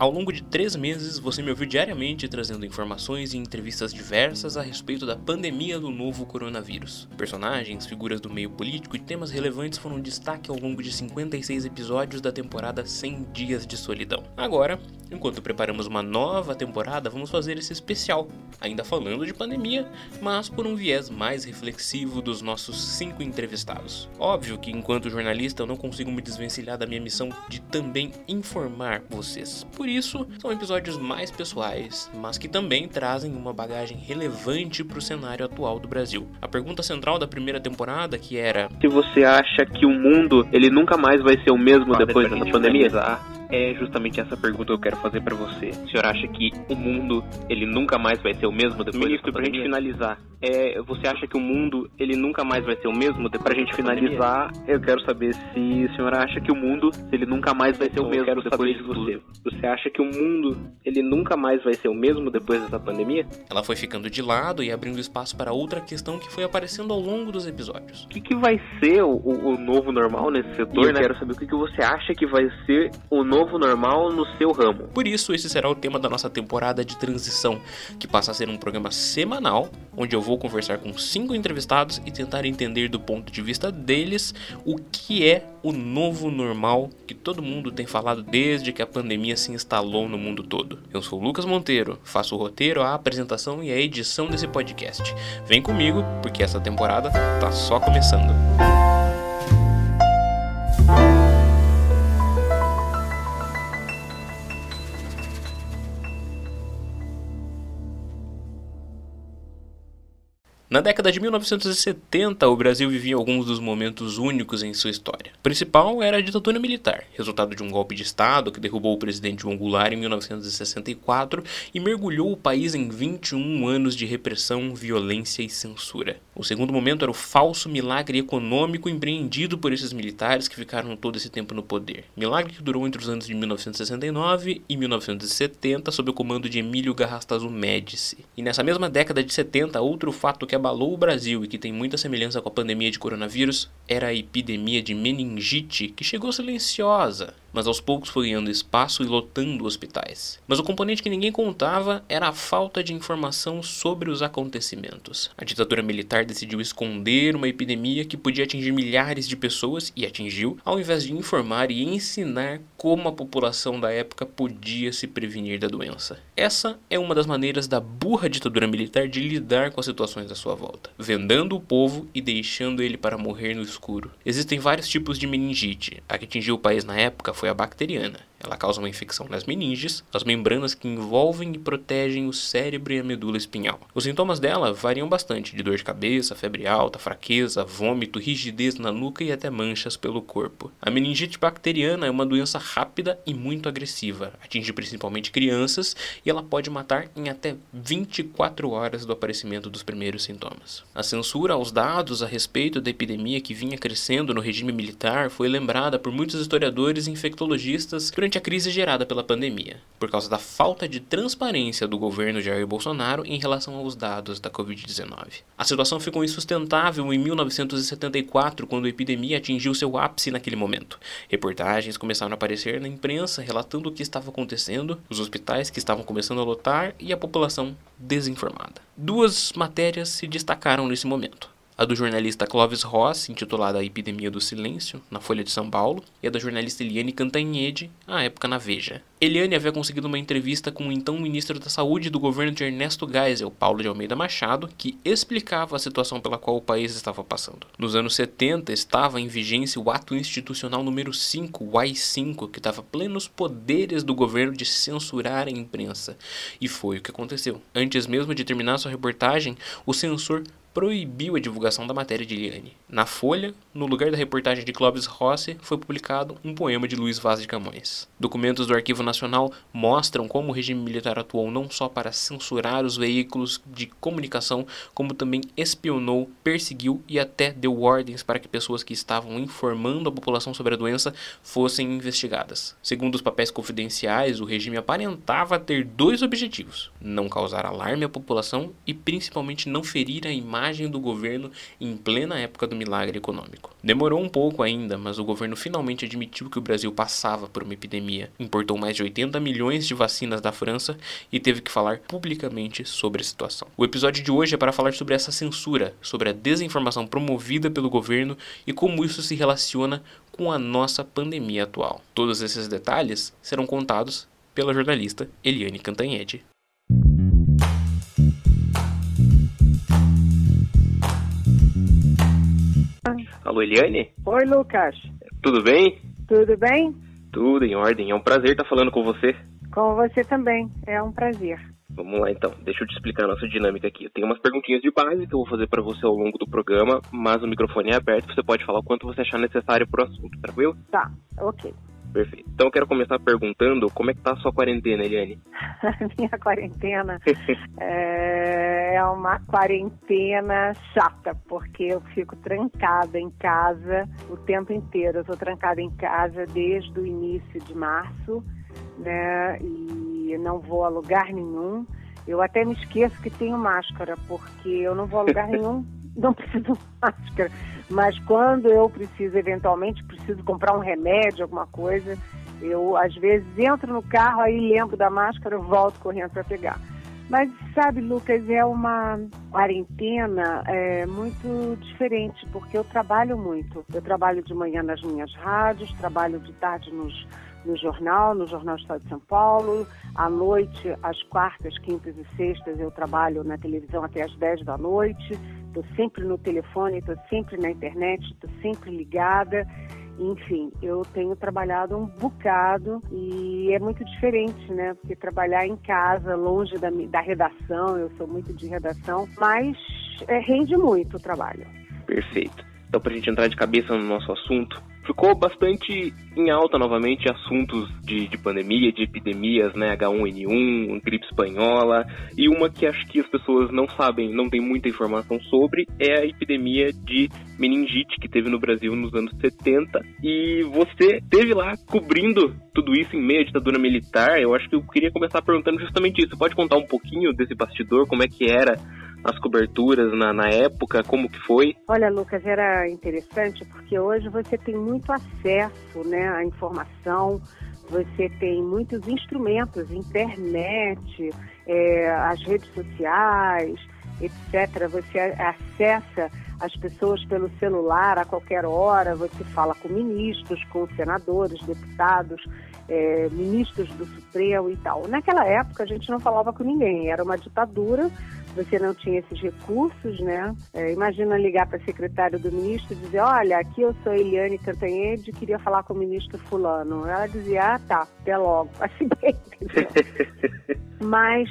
Ao longo de três meses, você me ouviu diariamente trazendo informações e entrevistas diversas a respeito da pandemia do novo coronavírus. Personagens, figuras do meio político e temas relevantes foram destaque ao longo de 56 episódios da temporada 100 Dias de Solidão. Agora, enquanto preparamos uma nova temporada, vamos fazer esse especial, ainda falando de pandemia, mas por um viés mais reflexivo dos nossos cinco entrevistados. Óbvio que, enquanto jornalista, eu não consigo me desvencilhar da minha missão de também informar vocês. Por por isso, são episódios mais pessoais, mas que também trazem uma bagagem relevante para o cenário atual do Brasil. A pergunta central da primeira temporada, que era: Se você acha que o mundo ele nunca mais vai ser o mesmo depois da pandemia? É justamente essa pergunta que eu quero fazer para você. O senhor acha que o mundo ele nunca mais vai ser o mesmo depois Ministro, pra gente finalizar, é, você acha que o mundo ele nunca mais vai ser o mesmo depois pra gente finalizar? Eu quero saber se o senhor acha que o mundo ele nunca mais vai ser o mesmo quero depois de você. Você acha que o mundo ele nunca mais vai ser o mesmo depois dessa pandemia? Ela foi ficando de lado e abrindo espaço para outra questão que foi aparecendo ao longo dos episódios. O que, que vai ser o, o, o novo normal nesse setor? E eu né? quero saber o que, que você acha que vai ser o novo novo normal no seu ramo. Por isso, esse será o tema da nossa temporada de transição, que passa a ser um programa semanal, onde eu vou conversar com cinco entrevistados e tentar entender do ponto de vista deles o que é o novo normal que todo mundo tem falado desde que a pandemia se instalou no mundo todo. Eu sou Lucas Monteiro, faço o roteiro, a apresentação e a edição desse podcast. Vem comigo, porque essa temporada tá só começando. Na década de 1970, o Brasil vivia alguns dos momentos únicos em sua história. O principal era a ditadura militar, resultado de um golpe de Estado que derrubou o presidente João Goulart em 1964 e mergulhou o país em 21 anos de repressão, violência e censura. O segundo momento era o falso milagre econômico empreendido por esses militares que ficaram todo esse tempo no poder. Milagre que durou entre os anos de 1969 e 1970 sob o comando de Emílio Garrastazu Médici. E nessa mesma década de 70, outro fato que abalou o Brasil e que tem muita semelhança com a pandemia de coronavírus era a epidemia de meningite, que chegou silenciosa, mas aos poucos foi ganhando espaço e lotando hospitais. Mas o componente que ninguém contava era a falta de informação sobre os acontecimentos. A ditadura militar decidiu esconder uma epidemia que podia atingir milhares de pessoas e atingiu, ao invés de informar e ensinar como a população da época podia se prevenir da doença. Essa é uma das maneiras da burra ditadura militar de lidar com as situações da sua volta, vendando o povo e deixando ele para morrer no escuro. Existem vários tipos de meningite. A que atingiu o país na época foi a bacteriana. Ela causa uma infecção nas meninges, as membranas que envolvem e protegem o cérebro e a medula espinhal. Os sintomas dela variam bastante, de dor de cabeça, febre alta, fraqueza, vômito, rigidez na nuca e até manchas pelo corpo. A meningite bacteriana é uma doença rápida e muito agressiva, atinge principalmente crianças e ela pode matar em até 24 horas do aparecimento dos primeiros sintomas. A censura aos dados a respeito da epidemia que vinha crescendo no regime militar foi lembrada por muitos historiadores e infectologistas durante a crise gerada pela pandemia, por causa da falta de transparência do governo Jair Bolsonaro em relação aos dados da Covid-19. A situação ficou insustentável em 1974, quando a epidemia atingiu seu ápice naquele momento. Reportagens começaram a aparecer na imprensa relatando o que estava acontecendo, os hospitais que estavam começando a lotar e a população desinformada. Duas matérias se destacaram nesse momento a do jornalista Clóvis Ross, intitulada A Epidemia do Silêncio, na Folha de São Paulo, e a da jornalista Eliane Cantanhede, à época na Veja. Eliane havia conseguido uma entrevista com o então ministro da Saúde do governo de Ernesto Geisel, Paulo de Almeida Machado, que explicava a situação pela qual o país estava passando. Nos anos 70 estava em vigência o Ato Institucional número 5, o AI-5, que dava plenos poderes do governo de censurar a imprensa. E foi o que aconteceu. Antes mesmo de terminar sua reportagem, o censor proibiu a divulgação da matéria de Liane. Na Folha, no lugar da reportagem de Clóvis Rossi, foi publicado um poema de Luiz Vaz de Camões. Documentos do Arquivo Nacional mostram como o regime militar atuou não só para censurar os veículos de comunicação, como também espionou, perseguiu e até deu ordens para que pessoas que estavam informando a população sobre a doença fossem investigadas. Segundo os papéis confidenciais, o regime aparentava ter dois objetivos: não causar alarme à população e principalmente não ferir a imagem imagem do governo em plena época do milagre econômico. Demorou um pouco ainda, mas o governo finalmente admitiu que o Brasil passava por uma epidemia, importou mais de 80 milhões de vacinas da França e teve que falar publicamente sobre a situação. O episódio de hoje é para falar sobre essa censura, sobre a desinformação promovida pelo governo e como isso se relaciona com a nossa pandemia atual. Todos esses detalhes serão contados pela jornalista Eliane Cantanhede. Alô, Eliane? Oi, Lucas. Tudo bem? Tudo bem? Tudo em ordem. É um prazer estar falando com você. Com você também. É um prazer. Vamos lá então, deixa eu te explicar a nossa dinâmica aqui. Eu tenho umas perguntinhas de base que eu vou fazer para você ao longo do programa, mas o microfone é aberto, você pode falar o quanto você achar necessário pro assunto, tranquilo? Tá, ok. Perfeito. Então eu quero começar perguntando como é que tá a sua quarentena, Eliane? Minha quarentena é, é uma quarentena chata, porque eu fico trancada em casa o tempo inteiro. Eu tô trancada em casa desde o início de março, né? E não vou a lugar nenhum. Eu até me esqueço que tenho máscara, porque eu não vou a lugar nenhum, não preciso máscara. Mas quando eu preciso, eventualmente, preciso comprar um remédio, alguma coisa, eu às vezes entro no carro, aí lembro da máscara, volto correndo para pegar. Mas sabe, Lucas, é uma quarentena é, muito diferente, porque eu trabalho muito. Eu trabalho de manhã nas minhas rádios, trabalho de tarde nos, no jornal, no Jornal do Estado de São Paulo. À noite, às quartas, quintas e sextas, eu trabalho na televisão até às 10 da noite estou sempre no telefone, estou sempre na internet, estou sempre ligada. Enfim, eu tenho trabalhado um bocado e é muito diferente, né? Porque trabalhar em casa, longe da, da redação, eu sou muito de redação, mas é, rende muito o trabalho. Perfeito. Então, para a gente entrar de cabeça no nosso assunto, ficou bastante em alta novamente assuntos de, de pandemia, de epidemias, né? H1N1, gripe espanhola. E uma que acho que as pessoas não sabem, não tem muita informação sobre, é a epidemia de meningite que teve no Brasil nos anos 70. E você teve lá cobrindo tudo isso em meio à ditadura militar. Eu acho que eu queria começar perguntando justamente isso. Pode contar um pouquinho desse bastidor, como é que era as coberturas na, na época, como que foi? Olha, Lucas, era interessante porque hoje você tem muito acesso né, à informação, você tem muitos instrumentos, internet, é, as redes sociais, etc. Você acessa as pessoas pelo celular a qualquer hora, você fala com ministros, com senadores, deputados, é, ministros do Supremo e tal. Naquela época a gente não falava com ninguém, era uma ditadura, você não tinha esses recursos, né? É, imagina ligar para a secretária do ministro e dizer, olha, aqui eu sou Eliane Cantanhede, queria falar com o ministro fulano. Ela dizia, ah, tá, até logo. Assim bem, Mas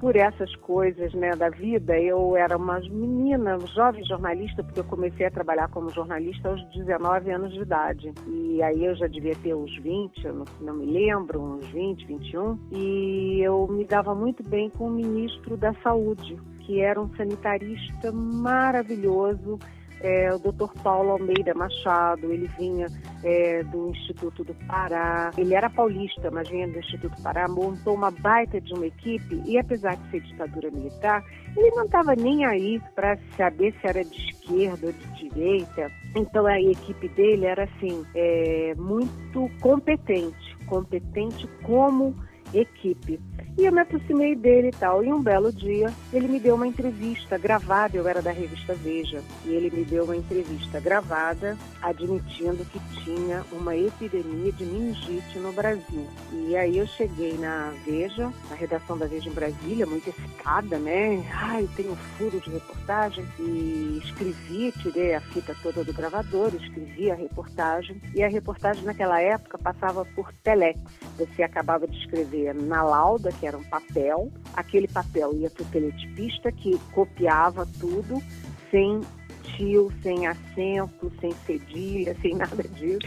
por essas coisas né, da vida. Eu era uma menina, jovem jornalista, porque eu comecei a trabalhar como jornalista aos 19 anos de idade. E aí eu já devia ter uns 20, eu não, não me lembro, uns 20, 21. E eu me dava muito bem com o ministro da Saúde, que era um sanitarista maravilhoso é, o Dr. Paulo Almeida Machado, ele vinha é, do Instituto do Pará, ele era paulista, mas vinha do Instituto Pará, montou uma baita de uma equipe e apesar de ser ditadura militar, ele não estava nem aí para saber se era de esquerda ou de direita. Então a equipe dele era assim, é, muito competente, competente como equipe. E eu me aproximei dele e tal. E um belo dia, ele me deu uma entrevista gravada, eu era da revista Veja, e ele me deu uma entrevista gravada admitindo que tinha uma epidemia de meningite no Brasil. E aí eu cheguei na Veja, na redação da Veja em Brasília, muito excitada, né? Ai, tem um furo de reportagem. E escrevi, tirei a fita toda do gravador, escrevi a reportagem. E a reportagem naquela época passava por telex. Você acabava de escrever na lauda, que era um papel. Aquele papel ia para o teletipista, que copiava tudo, sem tio, sem acento, sem cedilha, sem nada disso.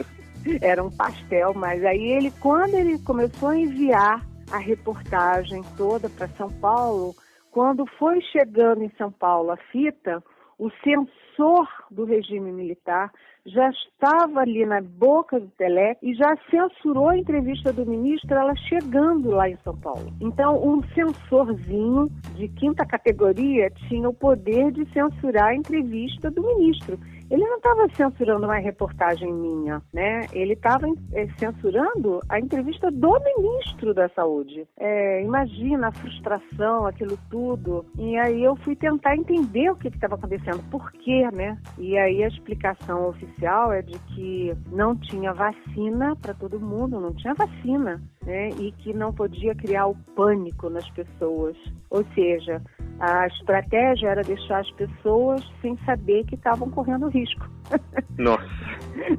Era um pastel, mas aí ele, quando ele começou a enviar a reportagem toda para São Paulo, quando foi chegando em São Paulo a fita, o censor do regime militar já estava ali na boca do Telé e já censurou a entrevista do ministro, ela chegando lá em São Paulo. Então, um censorzinho de quinta categoria tinha o poder de censurar a entrevista do ministro ele não estava censurando uma reportagem minha, né? Ele estava é, censurando a entrevista do ministro da Saúde. É, imagina a frustração, aquilo tudo. E aí eu fui tentar entender o que estava acontecendo, por quê, né? E aí a explicação oficial é de que não tinha vacina para todo mundo, não tinha vacina, né? E que não podia criar o pânico nas pessoas. Ou seja, a estratégia era deixar as pessoas sem saber que estavam correndo risco. Nossa.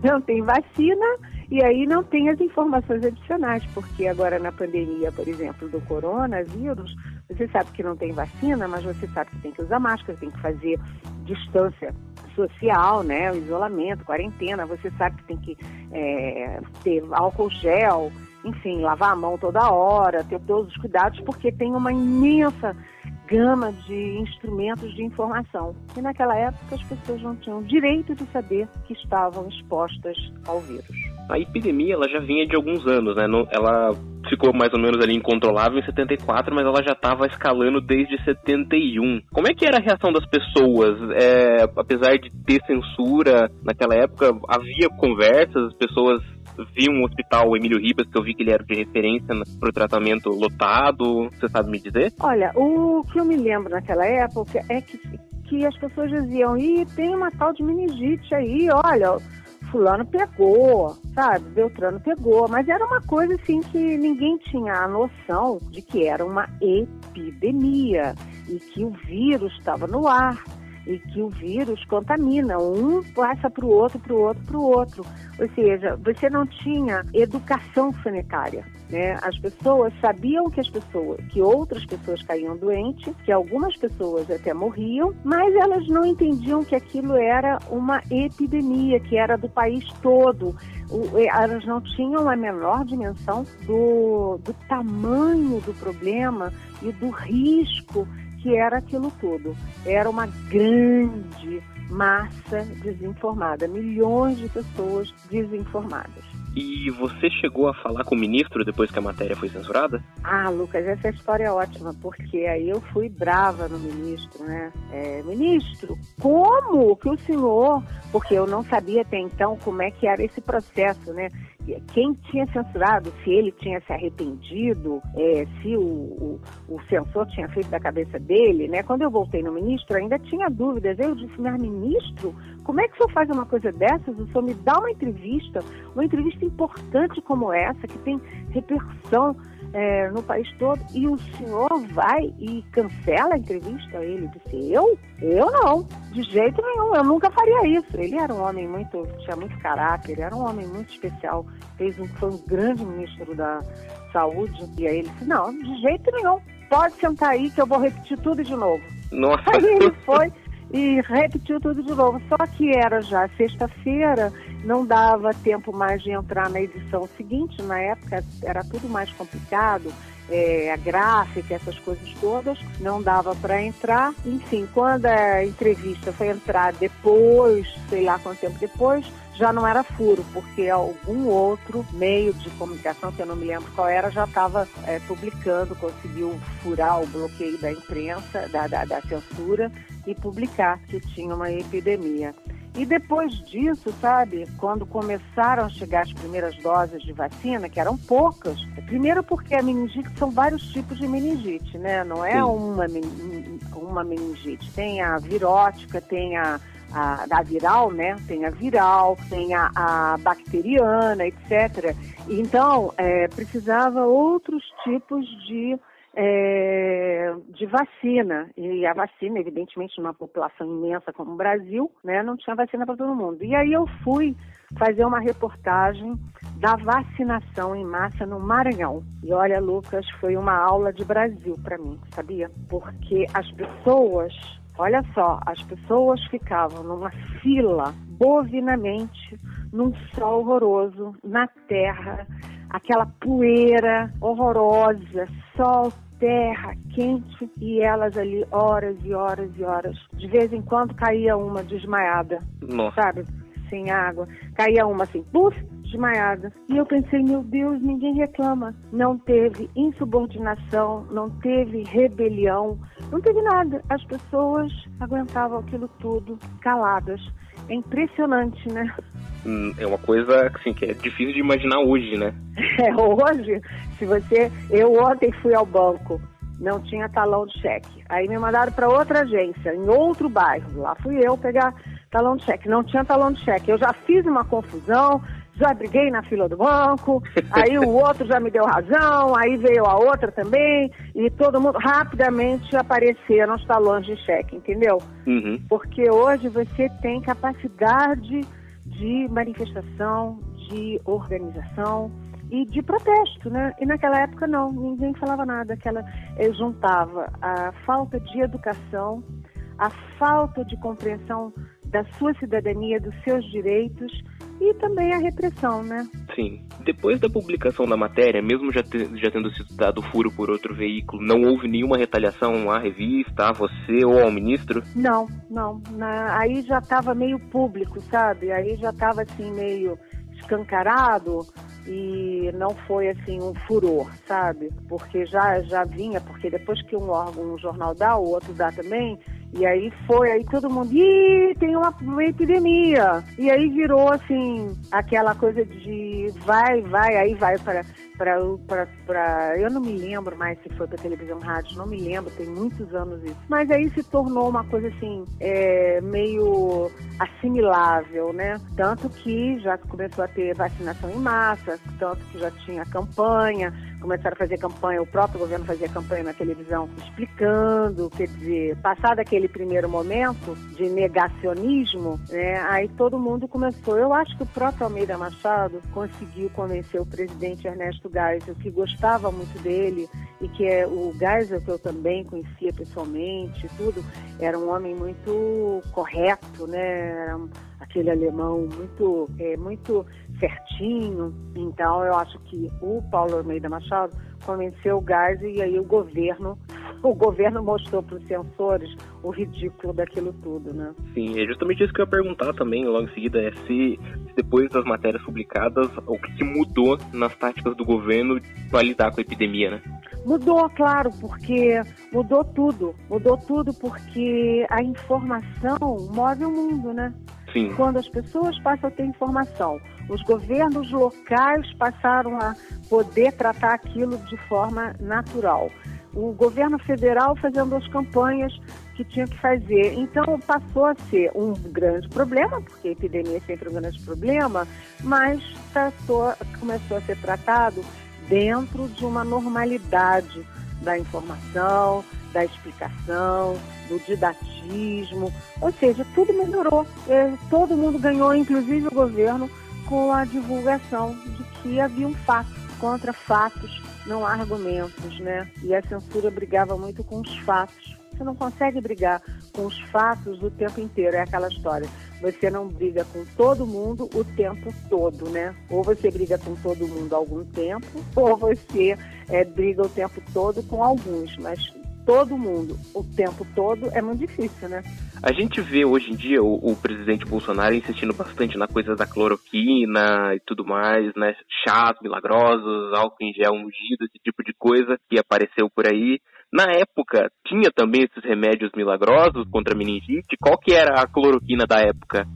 não tem vacina e aí não tem as informações adicionais, porque agora na pandemia, por exemplo, do coronavírus, você sabe que não tem vacina, mas você sabe que tem que usar máscara, tem que fazer distância social, né, o isolamento, quarentena, você sabe que tem que é, ter álcool gel, enfim, lavar a mão toda hora, ter todos os cuidados, porque tem uma imensa gama de instrumentos de informação. E naquela época as pessoas não tinham direito de saber que estavam expostas ao vírus. A epidemia ela já vinha de alguns anos, né? Ela ficou mais ou menos ali incontrolável em 74, mas ela já estava escalando desde 71. Como é que era a reação das pessoas? É, apesar de ter censura naquela época, havia conversas, as pessoas vi um hospital, o Emílio Ribas, que eu vi que ele era de referência para o tratamento lotado. Você sabe me dizer? Olha, o que eu me lembro naquela época é que, que as pessoas diziam: ih, tem uma tal de meningite aí, olha. Fulano pegou, sabe? Beltrano pegou, mas era uma coisa assim que ninguém tinha a noção de que era uma epidemia e que o vírus estava no ar e que o vírus contamina. Um passa para o outro, para o outro, para o outro. Ou seja, você não tinha educação sanitária. Né? As pessoas sabiam que as pessoas, que outras pessoas caíam doentes, que algumas pessoas até morriam, mas elas não entendiam que aquilo era uma epidemia, que era do país todo. elas não tinham a menor dimensão do, do tamanho do problema e do risco que era aquilo tudo. Era uma grande massa desinformada, milhões de pessoas desinformadas. E você chegou a falar com o ministro depois que a matéria foi censurada? Ah, Lucas, essa história é ótima, porque aí eu fui brava no ministro, né? É, ministro, como que o senhor, porque eu não sabia até então como é que era esse processo, né? Quem tinha censurado, se ele tinha se arrependido, é, se o, o, o, censor tinha feito da cabeça dele, né? Quando eu voltei no ministro, ainda tinha dúvidas. Eu disse, mas ministro, como é que o senhor faz uma coisa dessas? O senhor me dá uma entrevista, uma entrevista importante como essa, que tem repercussão é, no país todo e o senhor vai e cancela a entrevista? Ele disse, eu? Eu não, de jeito nenhum, eu nunca faria isso. Ele era um homem muito, tinha muito caráter, era um homem muito especial, fez um, foi um grande ministro da saúde, e aí ele disse, não, de jeito nenhum, pode sentar aí que eu vou repetir tudo de novo. Nossa. Aí ele foi e repetiu tudo de novo. Só que era já sexta-feira, não dava tempo mais de entrar na edição seguinte, na época era tudo mais complicado. É, a gráfica, essas coisas todas, não dava para entrar. Enfim, quando a entrevista foi entrar depois, sei lá quanto tempo depois, já não era furo, porque algum outro meio de comunicação, que eu não me lembro qual era, já estava é, publicando, conseguiu furar o bloqueio da imprensa, da, da, da censura, e publicar que tinha uma epidemia. E depois disso, sabe, quando começaram a chegar as primeiras doses de vacina, que eram poucas, primeiro porque a meningite são vários tipos de meningite, né? Não é uma, uma meningite. Tem a virótica, tem a, a, a viral, né? Tem a viral, tem a, a bacteriana, etc. Então, é, precisava outros tipos de é, de vacina. E a vacina, evidentemente, numa população imensa como o Brasil, né, não tinha vacina para todo mundo. E aí eu fui fazer uma reportagem da vacinação em massa no Maranhão. E olha, Lucas, foi uma aula de Brasil para mim, sabia? Porque as pessoas, olha só, as pessoas ficavam numa fila bovinamente, num sol horroroso, na terra, aquela poeira horrorosa, sol terra quente e elas ali horas e horas e horas. De vez em quando caía uma desmaiada, Nossa. sabe? Sem água. Caía uma assim, puf, desmaiada. E eu pensei, meu Deus, ninguém reclama. Não teve insubordinação, não teve rebelião, não teve nada. As pessoas aguentavam aquilo tudo caladas. É impressionante, né? Hum, é uma coisa assim, que é difícil de imaginar hoje, né? É, hoje, se você. Eu ontem fui ao banco, não tinha talão de cheque. Aí me mandaram para outra agência, em outro bairro. Lá fui eu pegar talão de cheque. Não tinha talão de cheque. Eu já fiz uma confusão, já briguei na fila do banco, aí o outro já me deu razão, aí veio a outra também, e todo mundo rapidamente apareceram os talões de cheque, entendeu? Uhum. Porque hoje você tem capacidade de manifestação, de organização e de protesto, né? E naquela época não, ninguém falava nada, aquela juntava a falta de educação, a falta de compreensão da sua cidadania, dos seus direitos e também a repressão, né? Sim. Depois da publicação da matéria, mesmo já, te, já tendo sido dado furo por outro veículo, não houve nenhuma retaliação à revista, a você ou ao ministro? Não, não. Na, aí já estava meio público, sabe? Aí já estava assim meio escancarado e não foi assim um furor, sabe? Porque já já vinha, porque depois que um órgão, um jornal dá, o outro dá também, e aí foi, aí todo mundo, ih, tem uma, uma epidemia. E aí virou assim, aquela coisa de vai, vai, aí vai para para eu não me lembro mais se foi para televisão rádio não me lembro tem muitos anos isso. Mas aí se tornou uma coisa assim é, meio assimilável né? Tanto que já começou a ter vacinação em massa tanto que já tinha campanha começaram a fazer campanha o próprio governo fazia campanha na televisão explicando quer dizer passado aquele primeiro momento de negacionismo né aí todo mundo começou. Eu acho que o próprio Almeida Machado conseguiu convencer o presidente Ernesto Geisel, que gostava muito dele e que é o Geisel que eu também conhecia pessoalmente, tudo, era um homem muito correto, né? Era aquele alemão muito, é, muito certinho. Então eu acho que o Paulo Almeida Machado convenceu o Geisel e aí o governo o governo mostrou para os censores o ridículo daquilo tudo, né? Sim, é justamente isso que eu ia perguntar também logo em seguida, é se, se depois das matérias publicadas, o que, que mudou nas táticas do governo para lidar com a epidemia, né? Mudou, claro, porque mudou tudo. Mudou tudo porque a informação move o mundo, né? Sim. Quando as pessoas passam a ter informação, os governos locais passaram a poder tratar aquilo de forma natural o governo federal fazendo as campanhas que tinha que fazer. Então passou a ser um grande problema, porque a epidemia é sempre um grande problema, mas passou, começou a ser tratado dentro de uma normalidade da informação, da explicação, do didatismo, ou seja, tudo melhorou. É, todo mundo ganhou, inclusive o governo, com a divulgação de que havia um fato contra fatos não há argumentos, né? E a censura brigava muito com os fatos. Você não consegue brigar com os fatos o tempo inteiro, é aquela história. Você não briga com todo mundo o tempo todo, né? Ou você briga com todo mundo algum tempo, ou você é, briga o tempo todo com alguns, mas todo mundo o tempo todo é muito difícil, né? A gente vê hoje em dia o, o, presidente Bolsonaro insistindo bastante na coisa da cloroquina e tudo mais, né? Chás milagrosos, álcool em gel ungido, esse tipo de coisa que apareceu por aí. Na época, tinha também esses remédios milagrosos contra meningite? Qual que era a cloroquina da época?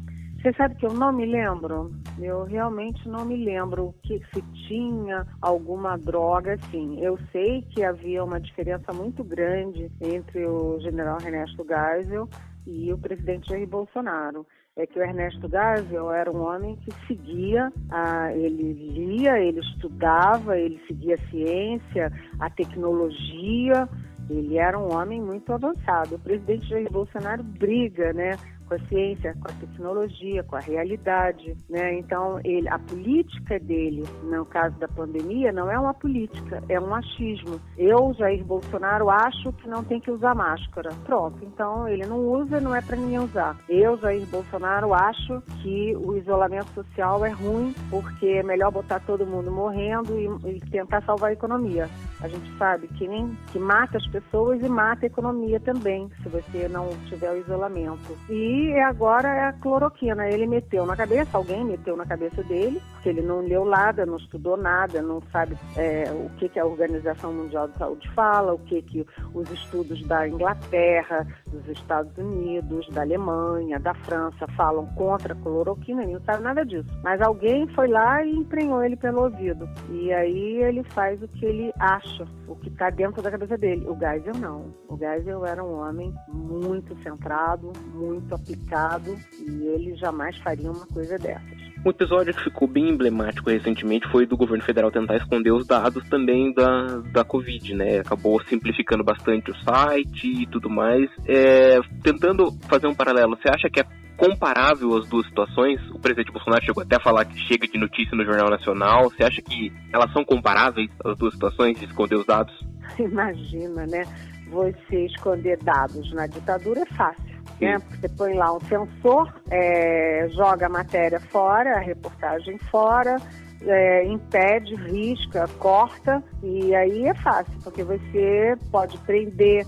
Você sabe que eu não me lembro? Eu realmente não me lembro que se tinha alguma droga assim. Eu sei que havia uma diferença muito grande entre o general Ernesto Geisel e o presidente Jair Bolsonaro é que o Ernesto Geisel era um homem que seguia, a, ele lia, ele estudava, ele seguia a ciência, a tecnologia, ele era um homem muito avançado. O presidente Jair Bolsonaro briga, né, com a ciência, com a tecnologia, com a realidade, né? Então, ele, a política dele, no caso da pandemia, não é uma política, é um achismo. Eu, Jair Bolsonaro, acho que não tem que usar máscara. Pronto, então ele não usa, não é para ninguém usar. Eu, Jair Bolsonaro, acho que o isolamento social é ruim porque é melhor botar todo mundo morrendo e, e tentar salvar a economia. A gente sabe que nem que mata as pessoas e mata a economia também, se você não tiver o isolamento. E agora é a cloroquina. Ele meteu na cabeça, alguém meteu na cabeça dele, porque ele não leu nada, não estudou nada, não sabe é, o que, que a Organização Mundial de Saúde fala, o que, que os estudos da Inglaterra, dos Estados Unidos, da Alemanha, da França falam contra a cloroquina, ele não sabe nada disso. Mas alguém foi lá e emprenhou ele pelo ouvido. E aí ele faz o que ele acha, o que está dentro da cabeça dele. O Geisel não. O Geisel era um homem muito centrado, muito aplicado e ele jamais faria uma coisa dessas. Um episódio que ficou bem emblemático recentemente foi do governo federal tentar esconder os dados também da, da Covid, né? Acabou simplificando bastante o site e tudo mais. É, tentando fazer um paralelo, você acha que é comparável as duas situações? O presidente Bolsonaro chegou até a falar que chega de notícia no Jornal Nacional. Você acha que elas são comparáveis, as duas situações, de esconder os dados? Imagina, né? Você esconder dados na ditadura é fácil. Né? Você põe lá um sensor, é, joga a matéria fora, a reportagem fora, é, impede, risca, corta, e aí é fácil, porque você pode prender,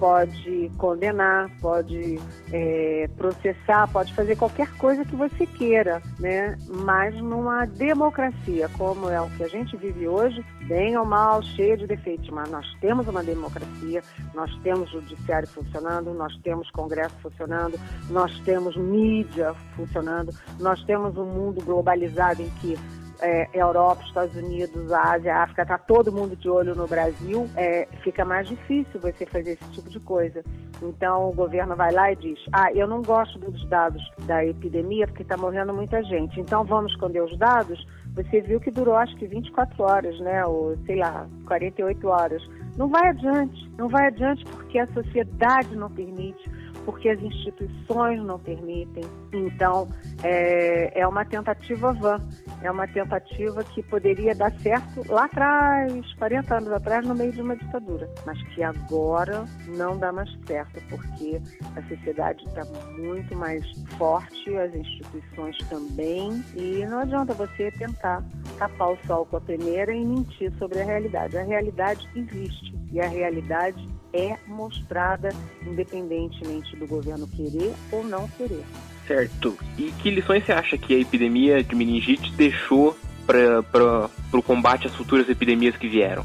pode condenar, pode é, processar, pode fazer qualquer coisa que você queira, né? Mas numa democracia como é o que a gente vive hoje, bem ou mal, cheia de defeitos, mas nós temos uma democracia, nós temos judiciário funcionando, nós temos congresso funcionando, nós temos mídia funcionando, nós temos um mundo globalizado em que é, Europa, Estados Unidos, Ásia, África, está todo mundo de olho no Brasil, é, fica mais difícil você fazer esse tipo de coisa. Então o governo vai lá e diz: Ah, eu não gosto dos dados da epidemia porque está morrendo muita gente, então vamos esconder os dados. Você viu que durou acho que 24 horas, né? Ou sei lá, 48 horas. Não vai adiante, não vai adiante porque a sociedade não permite porque as instituições não permitem. Então, é, é uma tentativa vã, é uma tentativa que poderia dar certo lá atrás, 40 anos atrás, no meio de uma ditadura, mas que agora não dá mais certo, porque a sociedade está muito mais forte, as instituições também, e não adianta você tentar tapar o sol com a peneira e mentir sobre a realidade. A realidade existe e a realidade é mostrada independentemente do governo querer ou não querer. Certo. E que lições você acha que a epidemia de meningite deixou para o combate às futuras epidemias que vieram?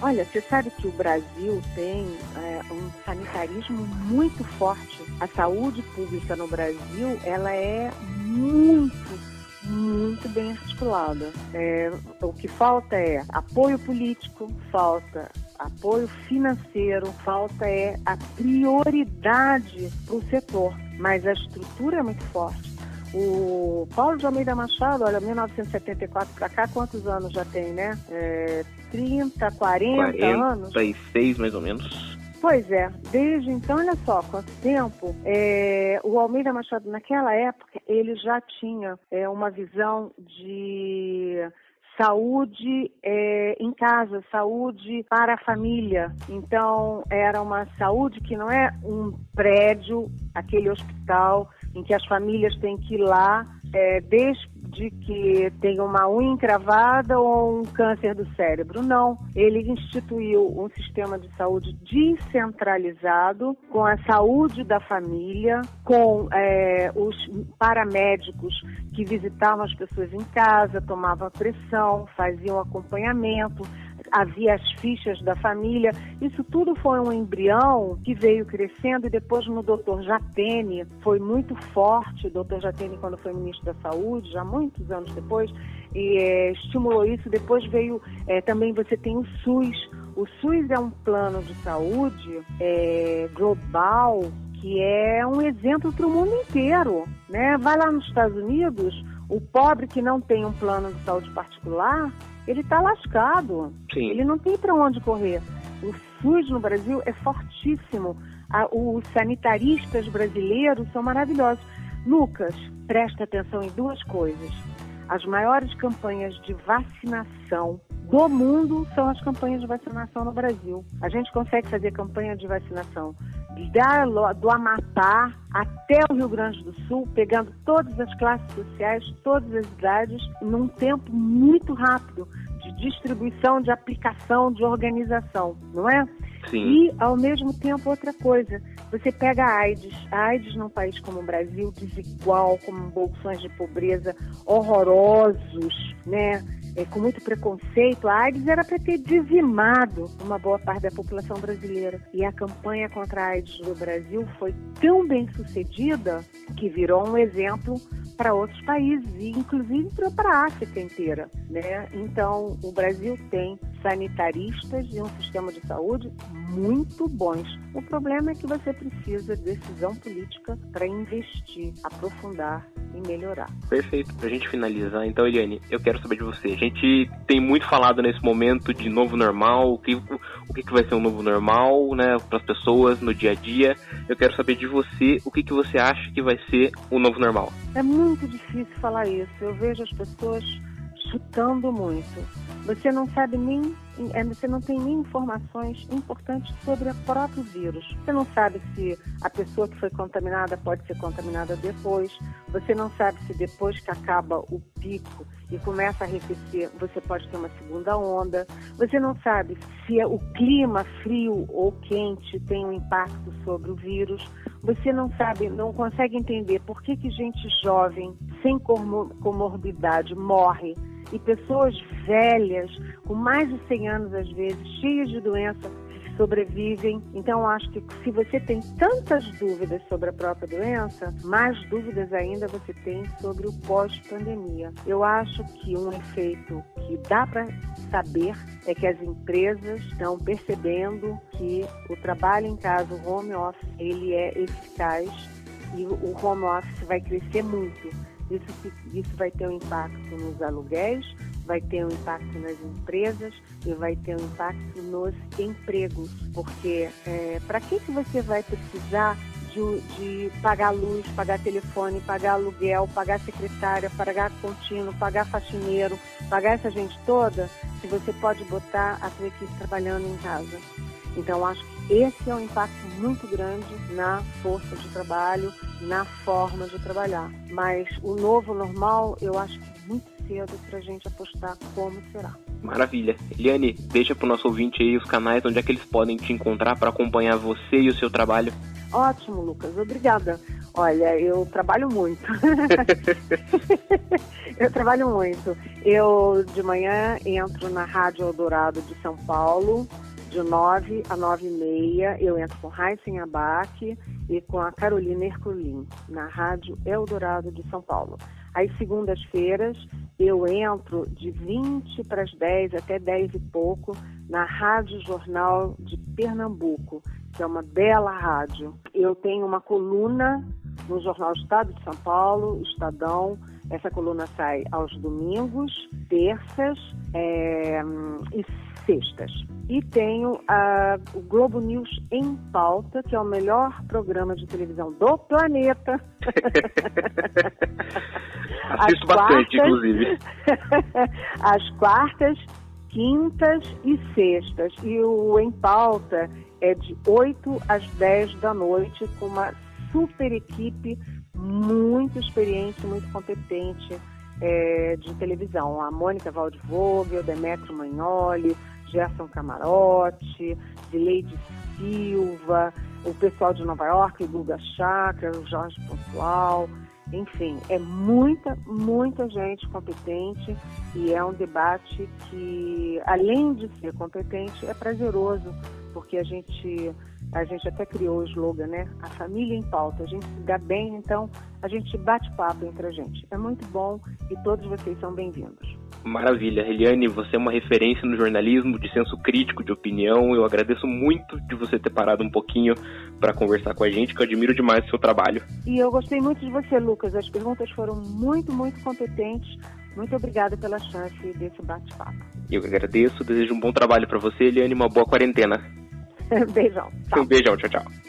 Olha, você sabe que o Brasil tem é, um sanitarismo muito forte. A saúde pública no Brasil, ela é muito, muito bem articulada. É, o que falta é apoio político, falta apoio financeiro, falta é a prioridade para o setor, mas a estrutura é muito forte. O Paulo de Almeida Machado, olha, 1974 para cá, quantos anos já tem, né? É, 30, 40 46, anos? 46 mais ou menos. Pois é, desde então, olha só quanto tempo. É, o Almeida Machado, naquela época, ele já tinha é, uma visão de saúde é, em casa, saúde para a família. Então, era uma saúde que não é um prédio, aquele hospital em que as famílias têm que ir lá é, desde que tem uma unha encravada ou um câncer do cérebro. Não. Ele instituiu um sistema de saúde descentralizado, com a saúde da família, com é, os paramédicos que visitavam as pessoas em casa, tomavam pressão, faziam acompanhamento havia as fichas da família. Isso tudo foi um embrião que veio crescendo e depois no doutor Jatene foi muito forte. O doutor Jatene, quando foi ministro da Saúde, já muitos anos depois, e, é, estimulou isso. Depois veio é, também você tem o SUS. O SUS é um plano de saúde é, global que é um exemplo para o mundo inteiro. Né? Vai lá nos Estados Unidos, o pobre que não tem um plano de saúde particular, ele está lascado. Sim. Ele não tem para onde correr. O SUS no Brasil é fortíssimo. a, os sanitaristas brasileiros são maravilhosos. Lucas, presta atenção em duas coisas. As maiores campanhas de vacinação do mundo são as campanhas de vacinação no Brasil. A gente consegue fazer campanha de vacinação do Amapá até o Rio Grande do Sul, pegando todas as classes sociais, todas as idades, num tempo muito rápido de distribuição, de aplicação, de organização, não é? Sim. E, ao mesmo tempo, outra coisa, você pega a AIDS, a AIDS num país como o Brasil, desigual, com bolsões de pobreza horrorosos, né? É, com muito preconceito, a AIDS era para ter dizimado uma boa parte da população brasileira. E a campanha contra a AIDS no Brasil foi tão bem sucedida que virou um exemplo para outros países, inclusive para a África inteira. Né? Então, o Brasil tem sanitaristas e um sistema de saúde muito bons. O problema é que você precisa de decisão política para investir, aprofundar e melhorar. Perfeito. Para a gente finalizar, então, Eliane, eu quero saber de você. A gente tem muito falado nesse momento de novo normal, o que, o que, vai ser um novo normal, né, para as pessoas no dia a dia. Eu quero saber de você o que, que você acha que vai ser o novo normal. É muito difícil falar isso. Eu vejo as pessoas chutando muito. Você não sabe nem, é, você não tem nem informações importantes sobre o próprio vírus. Você não sabe se a pessoa que foi contaminada pode ser contaminada depois. Você não sabe se depois que acaba o pico e começa a arrefecer, você pode ter uma segunda onda. Você não sabe se o clima frio ou quente tem um impacto sobre o vírus. Você não sabe, não consegue entender por que, que gente jovem, sem comorbidade, morre e pessoas velhas, com mais de 100 anos às vezes, cheias de doença, sobrevivem. Então, acho que se você tem tantas dúvidas sobre a própria doença, mais dúvidas ainda você tem sobre o pós-pandemia. Eu acho que um efeito que dá para saber é que as empresas estão percebendo que o trabalho em casa, o home office, ele é eficaz e o home office vai crescer muito. Isso, isso vai ter um impacto nos aluguéis, vai ter um impacto nas empresas e vai ter um impacto nos empregos. Porque é, para que, que você vai precisar de, de, pagar luz, pagar telefone, pagar aluguel, pagar secretária, pagar contínuo, pagar faxineiro, pagar essa gente toda, se você pode botar a sua equipe trabalhando em casa? Então, acho que esse é um impacto muito grande na força de trabalho, na forma de trabalhar. Mas o novo normal, eu acho que é muito cedo para a gente apostar como será. Maravilha. Eliane, deixa para o nosso ouvinte aí os canais onde é que eles podem te encontrar para acompanhar você e o seu trabalho. Ótimo, Lucas. Obrigada. Olha, eu trabalho muito. eu trabalho muito. Eu de manhã entro na Rádio Eldorado de São Paulo, de 9 a 9 e meia, eu entro com Raíssen Abac e com a Carolina Herculin, na Rádio Eldorado de São Paulo. Às segundas-feiras, eu entro de 20 para as 10 até 10 e pouco na Rádio Jornal de Pernambuco, que é uma bela rádio. Eu tenho uma coluna no Jornal Estado de São Paulo, Estadão. Essa coluna sai aos domingos, terças é, e sextas. E tenho uh, o Globo News em pauta, que é o melhor programa de televisão do planeta. Assisto bastante, inclusive. Às quartas, quintas e sextas. E o Em Pauta é de 8 às 10 da noite, com uma super equipe muito experiente, muito competente é, de televisão. A Mônica Waldvogel, Demetrio Magnoli, Gerson Camarote, Leide Silva, o pessoal de Nova York, o Guga Chakra, o Jorge Pontual, enfim, é muita, muita gente competente e é um debate que, além de ser competente, é prazeroso, porque a gente, a gente até criou o slogan, né? A família em pauta. A gente se dá bem, então a gente bate papo entre a gente. É muito bom e todos vocês são bem-vindos. Maravilha. Eliane, você é uma referência no jornalismo, de senso crítico, de opinião. Eu agradeço muito de você ter parado um pouquinho para conversar com a gente, que eu admiro demais o seu trabalho. E eu gostei muito de você, Lucas. As perguntas foram muito, muito competentes. Muito obrigada pela chance desse bate-papo. Eu agradeço, desejo um bom trabalho para você, Eliane, uma boa quarentena. beijão. Tchau. Um beijão, tchau, tchau.